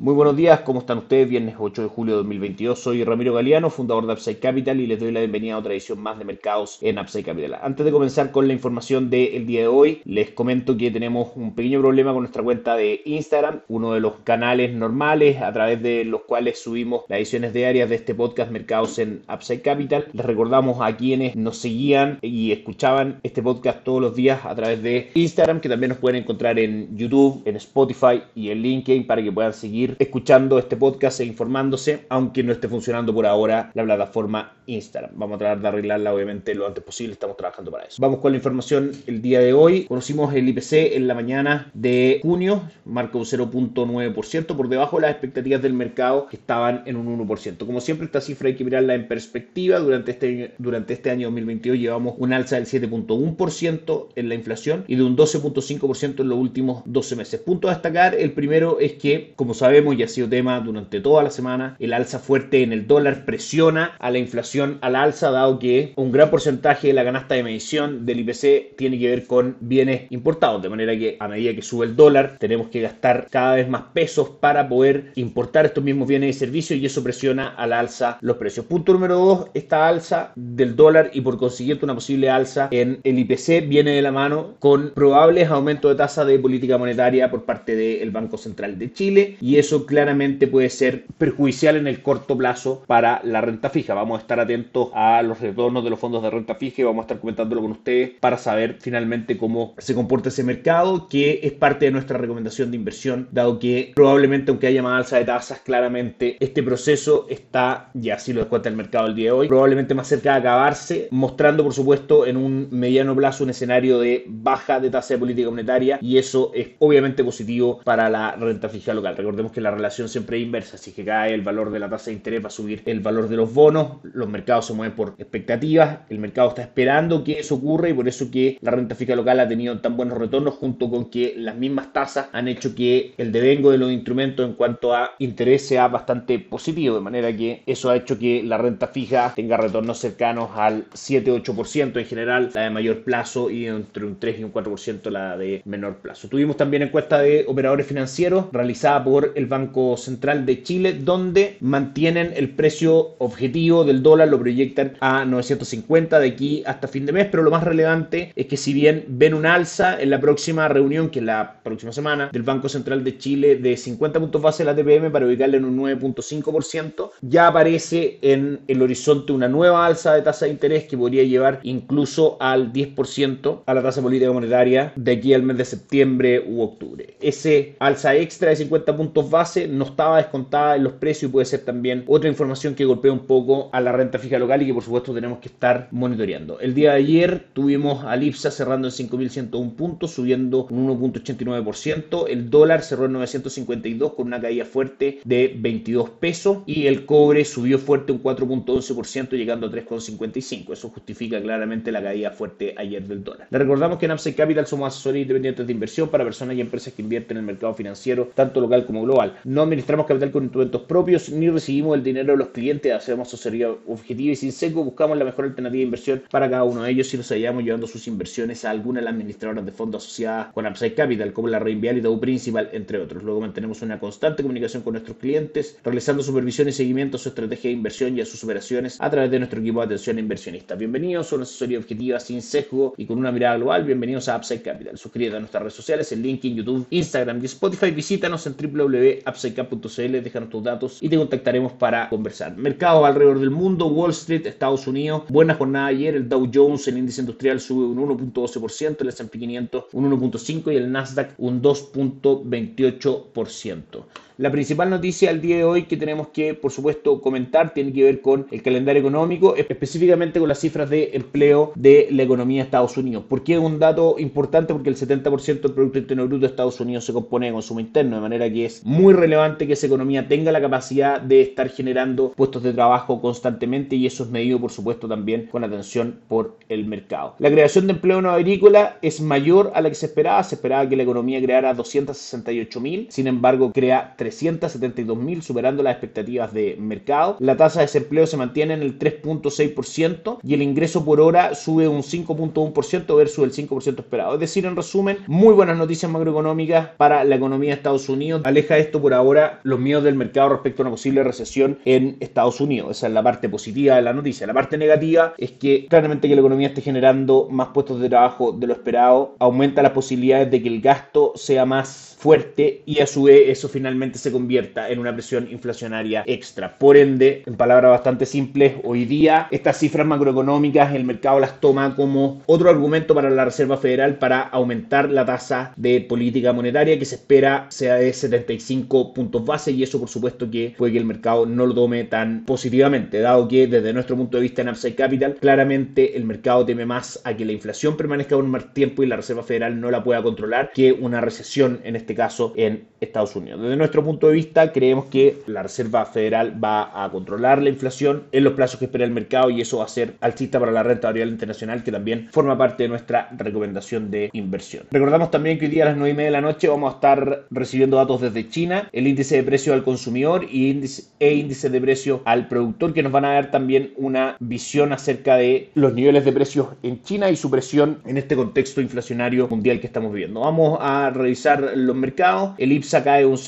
Muy buenos días, ¿cómo están ustedes? Viernes 8 de julio de 2022. Soy Ramiro Galeano, fundador de Upside Capital y les doy la bienvenida a otra edición más de mercados en Upside Capital. Antes de comenzar con la información del día de hoy, les comento que tenemos un pequeño problema con nuestra cuenta de Instagram, uno de los canales normales a través de los cuales subimos las ediciones diarias de este podcast Mercados en Upside Capital. Les recordamos a quienes nos seguían y escuchaban este podcast todos los días a través de Instagram, que también nos pueden encontrar en YouTube, en Spotify y en LinkedIn para que puedan seguir escuchando este podcast e informándose, aunque no esté funcionando por ahora la plataforma Instagram. Vamos a tratar de arreglarla obviamente lo antes posible, estamos trabajando para eso. Vamos con la información el día de hoy. Conocimos el IPC en la mañana de junio, marca un 0.9%, por debajo de las expectativas del mercado que estaban en un 1%. Como siempre, esta cifra hay que mirarla en perspectiva. Durante este, durante este año 2022 llevamos un alza del 7.1% en la inflación y de un 12.5% en los últimos 12 meses. Punto a destacar, el primero es que, como sabemos, y ha sido tema durante toda la semana, el alza fuerte en el dólar presiona a la inflación al alza, dado que un gran porcentaje de la canasta de medición del IPC tiene que ver con bienes importados, de manera que a medida que sube el dólar tenemos que gastar cada vez más pesos para poder importar estos mismos bienes y servicios y eso presiona al alza los precios. Punto número dos, esta alza del dólar y por consiguiente una posible alza en el IPC viene de la mano con probables aumentos de tasa de política monetaria por parte del Banco Central de Chile y eso eso claramente puede ser perjudicial en el corto plazo para la renta fija. Vamos a estar atentos a los retornos de los fondos de renta fija y vamos a estar comentándolo con ustedes para saber finalmente cómo se comporta ese mercado, que es parte de nuestra recomendación de inversión, dado que probablemente aunque haya más alza de tasas, claramente este proceso está, ya así lo descuenta el mercado el día de hoy, probablemente más cerca de acabarse, mostrando por supuesto en un mediano plazo un escenario de baja de tasa de política monetaria y eso es obviamente positivo para la renta fija local. Recordemos que la relación siempre es inversa. Si que cae el valor de la tasa de interés, va a subir el valor de los bonos. Los mercados se mueven por expectativas. El mercado está esperando que eso ocurra y por eso que la renta fija local ha tenido tan buenos retornos junto con que las mismas tasas han hecho que el devengo de los instrumentos en cuanto a interés sea bastante positivo. De manera que eso ha hecho que la renta fija tenga retornos cercanos al 7-8% en general, la de mayor plazo y entre un 3 y un 4% la de menor plazo. Tuvimos también encuesta de operadores financieros realizada por el Banco Central de Chile, donde mantienen el precio objetivo del dólar, lo proyectan a 950 de aquí hasta fin de mes, pero lo más relevante es que si bien ven un alza en la próxima reunión, que es la próxima semana, del Banco Central de Chile de 50 puntos base de la TPM para ubicarle en un 9.5%, ya aparece en el horizonte una nueva alza de tasa de interés que podría llevar incluso al 10% a la tasa política monetaria de aquí al mes de septiembre u octubre. Ese alza extra de 50 puntos base no estaba descontada en los precios y puede ser también otra información que golpea un poco a la renta fija local y que por supuesto tenemos que estar monitoreando. El día de ayer tuvimos a Lipsa cerrando en 5.101 puntos, subiendo un 1.89%. El dólar cerró en 952 con una caída fuerte de 22 pesos y el cobre subió fuerte un 4.11% llegando a 3.55. Eso justifica claramente la caída fuerte ayer del dólar. Le recordamos que en Upside Capital somos asesores independientes de inversión para personas y empresas que invierten en el mercado financiero, tanto local como global. No administramos capital con instrumentos propios ni recibimos el dinero de los clientes, hacemos asesoría objetiva y sin seco, buscamos la mejor alternativa de inversión para cada uno de ellos y nos hallamos llevando sus inversiones a alguna de las administradoras de fondos asociadas con Upside Capital, como la Reinvial y Dow Principal, entre otros. Luego mantenemos una constante comunicación con nuestros clientes, realizando supervisión y seguimiento a su estrategia de inversión y a sus operaciones a través de nuestro equipo de atención a inversionistas. Bienvenidos a una asesoría objetiva sin sesgo y con una mirada global. Bienvenidos a Upside Capital. Suscríbete a nuestras redes sociales en LinkedIn, YouTube, Instagram y Spotify. Visítanos en www upsidecap.cl, déjanos tus datos y te contactaremos para conversar. Mercados alrededor del mundo, Wall Street, Estados Unidos, buena jornada ayer, el Dow Jones, el índice industrial sube un 1.12%, el S&P 500 un 1.5% y el Nasdaq un 2.28%. La principal noticia al día de hoy que tenemos que, por supuesto, comentar tiene que ver con el calendario económico, específicamente con las cifras de empleo de la economía de Estados Unidos. ¿Por qué es un dato importante? Porque el 70% del Producto Interno Bruto de Estados Unidos se compone de consumo interno, de manera que es muy relevante que esa economía tenga la capacidad de estar generando puestos de trabajo constantemente y eso es medido, por supuesto, también con atención por el mercado. La creación de empleo no agrícola es mayor a la que se esperaba. Se esperaba que la economía creara 268 mil, sin embargo, crea 3 372.000, superando las expectativas de mercado. La tasa de desempleo se mantiene en el 3.6% y el ingreso por hora sube un 5.1% versus el 5% esperado. Es decir, en resumen, muy buenas noticias macroeconómicas para la economía de Estados Unidos. Aleja esto por ahora los miedos del mercado respecto a una posible recesión en Estados Unidos. Esa es la parte positiva de la noticia. La parte negativa es que claramente que la economía esté generando más puestos de trabajo de lo esperado aumenta las posibilidades de que el gasto sea más fuerte y a su vez eso finalmente se convierta en una presión inflacionaria extra. Por ende, en palabras bastante simples, hoy día estas cifras macroeconómicas el mercado las toma como otro argumento para la Reserva Federal para aumentar la tasa de política monetaria que se espera sea de 75 puntos base y eso por supuesto que puede que el mercado no lo tome tan positivamente, dado que desde nuestro punto de vista en Upside Capital claramente el mercado teme más a que la inflación permanezca un más tiempo y la Reserva Federal no la pueda controlar que una recesión en este caso en Estados Unidos. Desde nuestro de vista, creemos que la Reserva Federal va a controlar la inflación en los plazos que espera el mercado y eso va a ser alcista para la renta variable internacional, que también forma parte de nuestra recomendación de inversión. Recordamos también que hoy día a las 9 y media de la noche vamos a estar recibiendo datos desde China, el índice de precio al consumidor y índice, e índice de precio al productor, que nos van a dar también una visión acerca de los niveles de precios en China y su presión en este contexto inflacionario mundial que estamos viviendo. Vamos a revisar los mercado. El IPSA cae un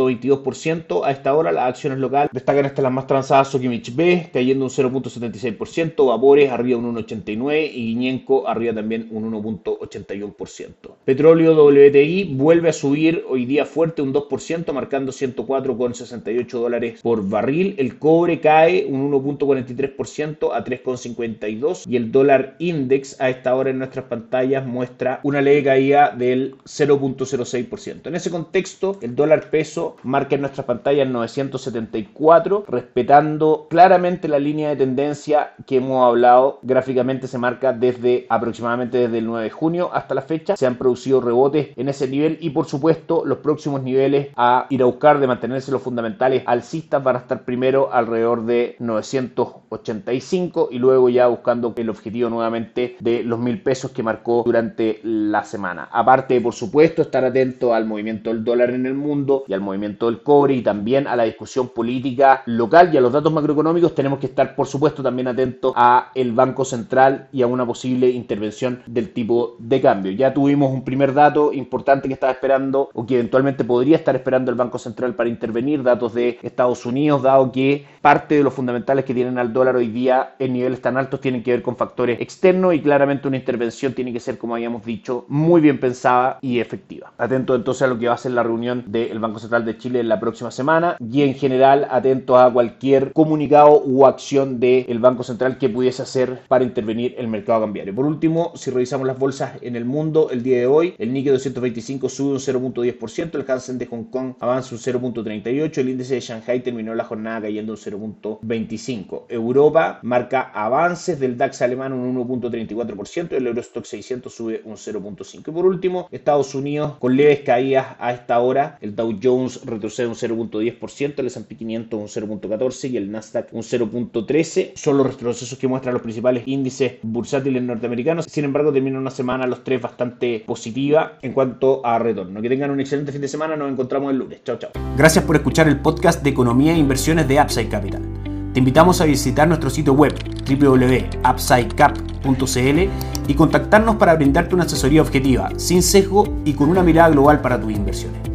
0.22% a esta hora. Las acciones locales destacan estas las más transadas Sokimich B, cayendo un 0.76%, Vapores arriba un 1.89% y Guiñenco arriba también un 1.81%. Petróleo WTI vuelve a subir hoy día fuerte un 2%, marcando 104,68 dólares por barril. El cobre cae un 1.43% a 3,52 y el dólar index a esta hora en nuestras pantallas muestra una leve caída del 0.06%. En ese contexto, el dólar peso marca en nuestra pantalla el 974, respetando claramente la línea de tendencia que hemos hablado. Gráficamente se marca desde aproximadamente desde el 9 de junio hasta la fecha. Se han producido rebotes en ese nivel y por supuesto los próximos niveles a ir a buscar de mantenerse los fundamentales alcistas van a estar primero alrededor de 985 y luego ya buscando el objetivo nuevamente de los mil pesos que marcó durante la semana. Aparte, por supuesto, estar atento al movimiento del dólar en el mundo y al movimiento del cobre y también a la discusión política local y a los datos macroeconómicos, tenemos que estar, por supuesto, también atentos a el Banco Central y a una posible intervención del tipo de cambio. Ya tuvimos un primer dato importante que estaba esperando o que eventualmente podría estar esperando el Banco Central para intervenir, datos de Estados Unidos, dado que parte de los fundamentales que tienen al dólar hoy día en niveles tan altos tienen que ver con factores externos y claramente una intervención tiene que ser, como habíamos dicho, muy bien pensada y efectiva. Atento entonces a lo que va a ser la reunión del Banco Central de Chile en la próxima semana y en general atentos a cualquier comunicado u acción del Banco Central que pudiese hacer para intervenir el mercado cambiario. Por último, si revisamos las bolsas en el mundo el día de hoy, el Nikkei 225 sube un 0.10%, el Hansen de Hong Kong avanza un 0.38%, el índice de Shanghai terminó la jornada cayendo un 0.25%. Europa marca avances del DAX alemán un 1.34%, el Eurostock 600 sube un 0.5%. Y por último, Estados Unidos con leves caídas a esta hora. El Dow Retrocede un 0.10%, el S&P 500 un 0.14% y el Nasdaq un 0.13%. Son los retrocesos que muestran los principales índices bursátiles norteamericanos. Sin embargo, termina una semana los tres bastante positiva en cuanto a retorno. Que tengan un excelente fin de semana. Nos encontramos el lunes. Chao, chao. Gracias por escuchar el podcast de Economía e Inversiones de Upside Capital. Te invitamos a visitar nuestro sitio web www.upsidecap.cl y contactarnos para brindarte una asesoría objetiva, sin sesgo y con una mirada global para tus inversiones.